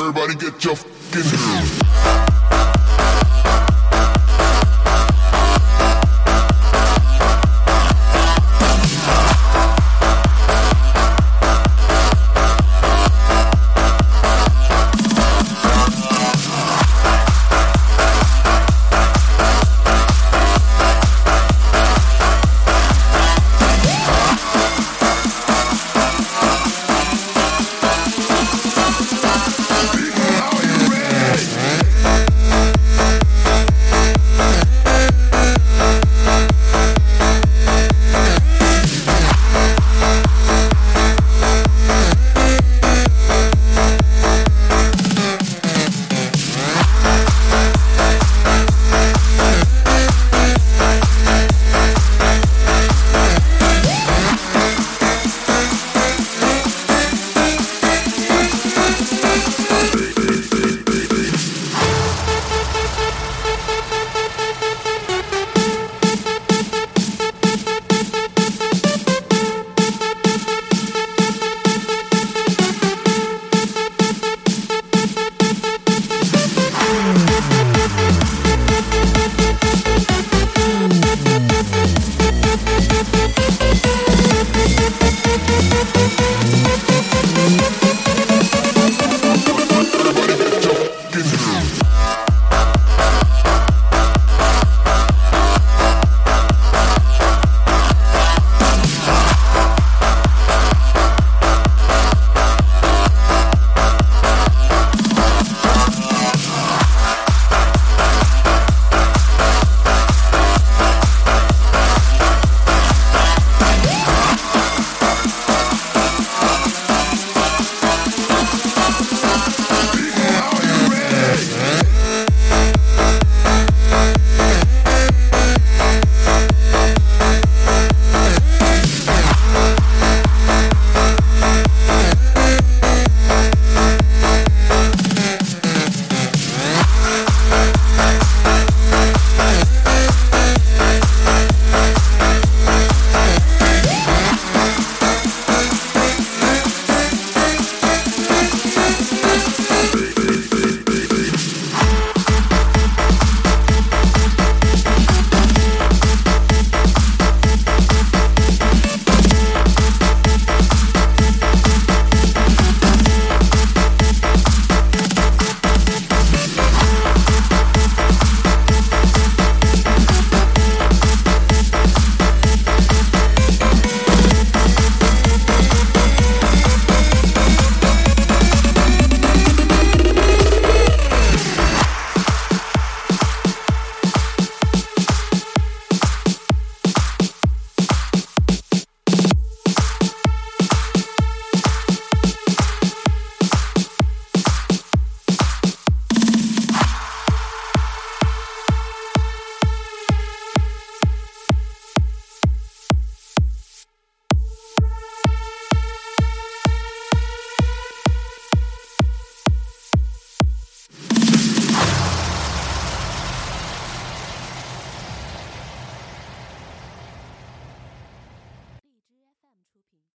Everybody get your fucking hands.